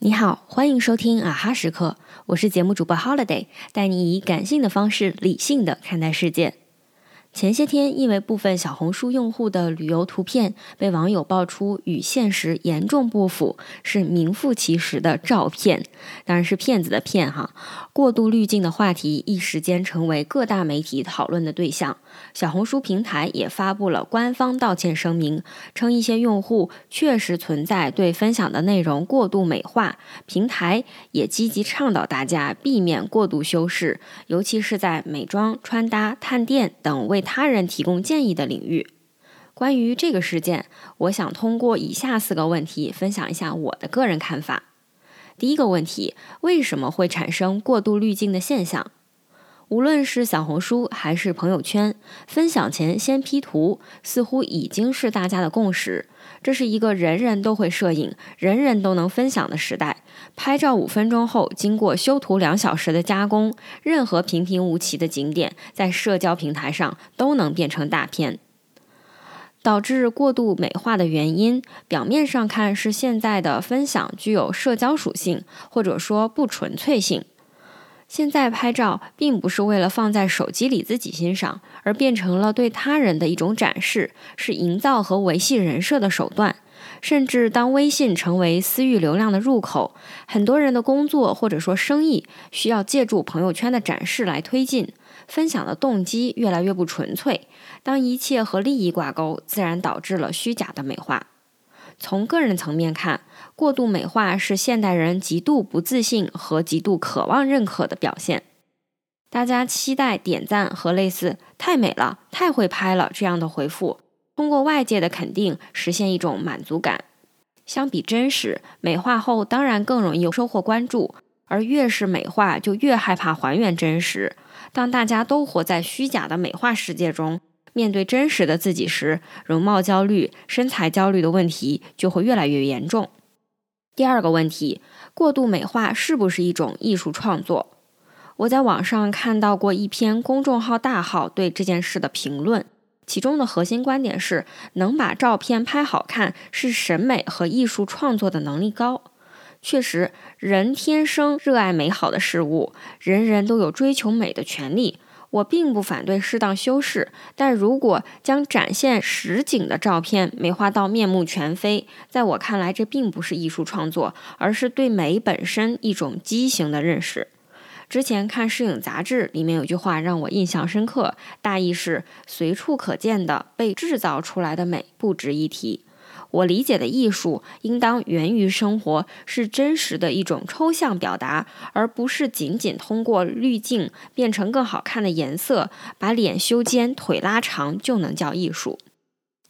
你好，欢迎收听啊哈时刻，我是节目主播 Holiday，带你以感性的方式理性的看待世界。前些天，因为部分小红书用户的旅游图片被网友爆出与现实严重不符，是名副其实的照骗，当然是骗子的骗哈。过度滤镜的话题一时间成为各大媒体讨论的对象。小红书平台也发布了官方道歉声明，称一些用户确实存在对分享的内容过度美化，平台也积极倡导大家避免过度修饰，尤其是在美妆、穿搭、探店等为为他人提供建议的领域。关于这个事件，我想通过以下四个问题分享一下我的个人看法。第一个问题，为什么会产生过度滤镜的现象？无论是小红书还是朋友圈，分享前先 P 图，似乎已经是大家的共识。这是一个人人都会摄影、人人都能分享的时代。拍照五分钟后，经过修图两小时的加工，任何平平无奇的景点，在社交平台上都能变成大片。导致过度美化的原因，表面上看是现在的分享具有社交属性，或者说不纯粹性。现在拍照并不是为了放在手机里自己欣赏，而变成了对他人的一种展示，是营造和维系人设的手段。甚至当微信成为私域流量的入口，很多人的工作或者说生意需要借助朋友圈的展示来推进，分享的动机越来越不纯粹。当一切和利益挂钩，自然导致了虚假的美化。从个人层面看，过度美化是现代人极度不自信和极度渴望认可的表现。大家期待点赞和类似“太美了”“太会拍了”这样的回复，通过外界的肯定实现一种满足感。相比真实，美化后当然更容易收获关注，而越是美化，就越害怕还原真实。当大家都活在虚假的美化世界中。面对真实的自己时，容貌焦虑、身材焦虑的问题就会越来越严重。第二个问题，过度美化是不是一种艺术创作？我在网上看到过一篇公众号大号对这件事的评论，其中的核心观点是：能把照片拍好看是审美和艺术创作的能力高。确实，人天生热爱美好的事物，人人都有追求美的权利。我并不反对适当修饰，但如果将展现实景的照片美化到面目全非，在我看来，这并不是艺术创作，而是对美本身一种畸形的认识。之前看摄影杂志，里面有句话让我印象深刻，大意是：随处可见的被制造出来的美不值一提。我理解的艺术应当源于生活，是真实的一种抽象表达，而不是仅仅通过滤镜变成更好看的颜色，把脸修尖、腿拉长就能叫艺术。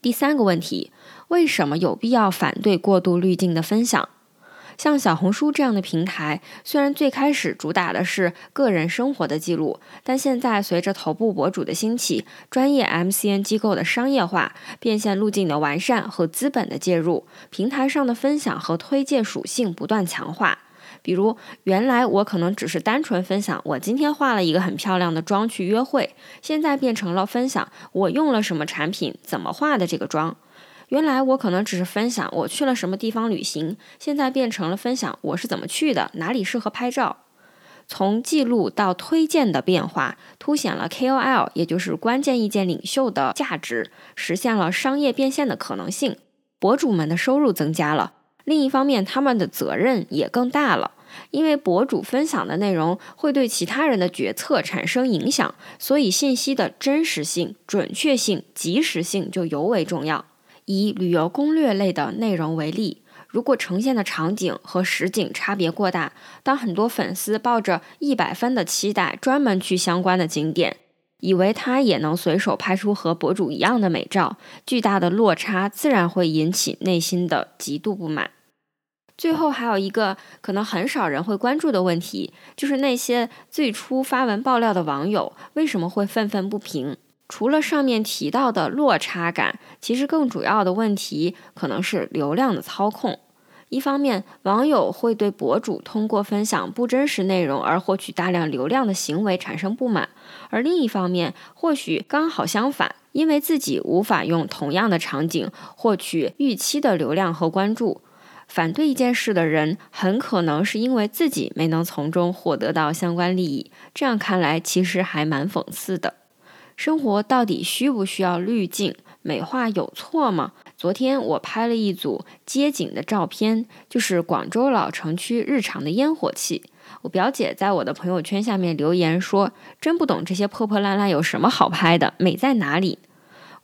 第三个问题，为什么有必要反对过度滤镜的分享？像小红书这样的平台，虽然最开始主打的是个人生活的记录，但现在随着头部博主的兴起，专业 MCN 机构的商业化、变现路径的完善和资本的介入，平台上的分享和推荐属性不断强化。比如，原来我可能只是单纯分享我今天化了一个很漂亮的妆去约会，现在变成了分享我用了什么产品、怎么化的这个妆。原来我可能只是分享我去了什么地方旅行，现在变成了分享我是怎么去的，哪里适合拍照。从记录到推荐的变化，凸显了 KOL 也就是关键意见领袖的价值，实现了商业变现的可能性。博主们的收入增加了，另一方面他们的责任也更大了，因为博主分享的内容会对其他人的决策产生影响，所以信息的真实性、准确性、及时性就尤为重要。以旅游攻略类的内容为例，如果呈现的场景和实景差别过大，当很多粉丝抱着一百分的期待专门去相关的景点，以为他也能随手拍出和博主一样的美照，巨大的落差自然会引起内心的极度不满。最后还有一个可能很少人会关注的问题，就是那些最初发文爆料的网友为什么会愤愤不平？除了上面提到的落差感，其实更主要的问题可能是流量的操控。一方面，网友会对博主通过分享不真实内容而获取大量流量的行为产生不满；而另一方面，或许刚好相反，因为自己无法用同样的场景获取预期的流量和关注。反对一件事的人，很可能是因为自己没能从中获得到相关利益。这样看来，其实还蛮讽刺的。生活到底需不需要滤镜？美化有错吗？昨天我拍了一组街景的照片，就是广州老城区日常的烟火气。我表姐在我的朋友圈下面留言说：“真不懂这些破破烂烂有什么好拍的，美在哪里？”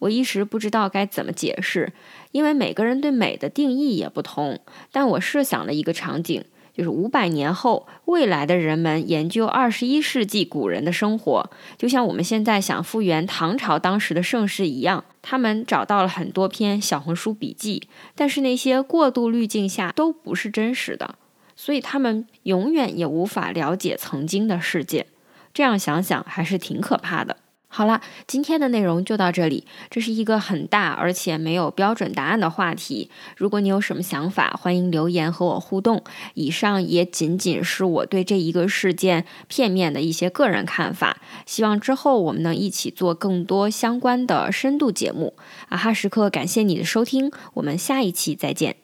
我一时不知道该怎么解释，因为每个人对美的定义也不同。但我设想了一个场景，就是五百年后，未来的人们研究二十一世纪古人的生活，就像我们现在想复原唐朝当时的盛世一样。他们找到了很多篇小红书笔记，但是那些过度滤镜下都不是真实的，所以他们永远也无法了解曾经的世界。这样想想，还是挺可怕的。好了，今天的内容就到这里。这是一个很大而且没有标准答案的话题。如果你有什么想法，欢迎留言和我互动。以上也仅仅是我对这一个事件片面的一些个人看法。希望之后我们能一起做更多相关的深度节目。啊哈时刻，感谢你的收听，我们下一期再见。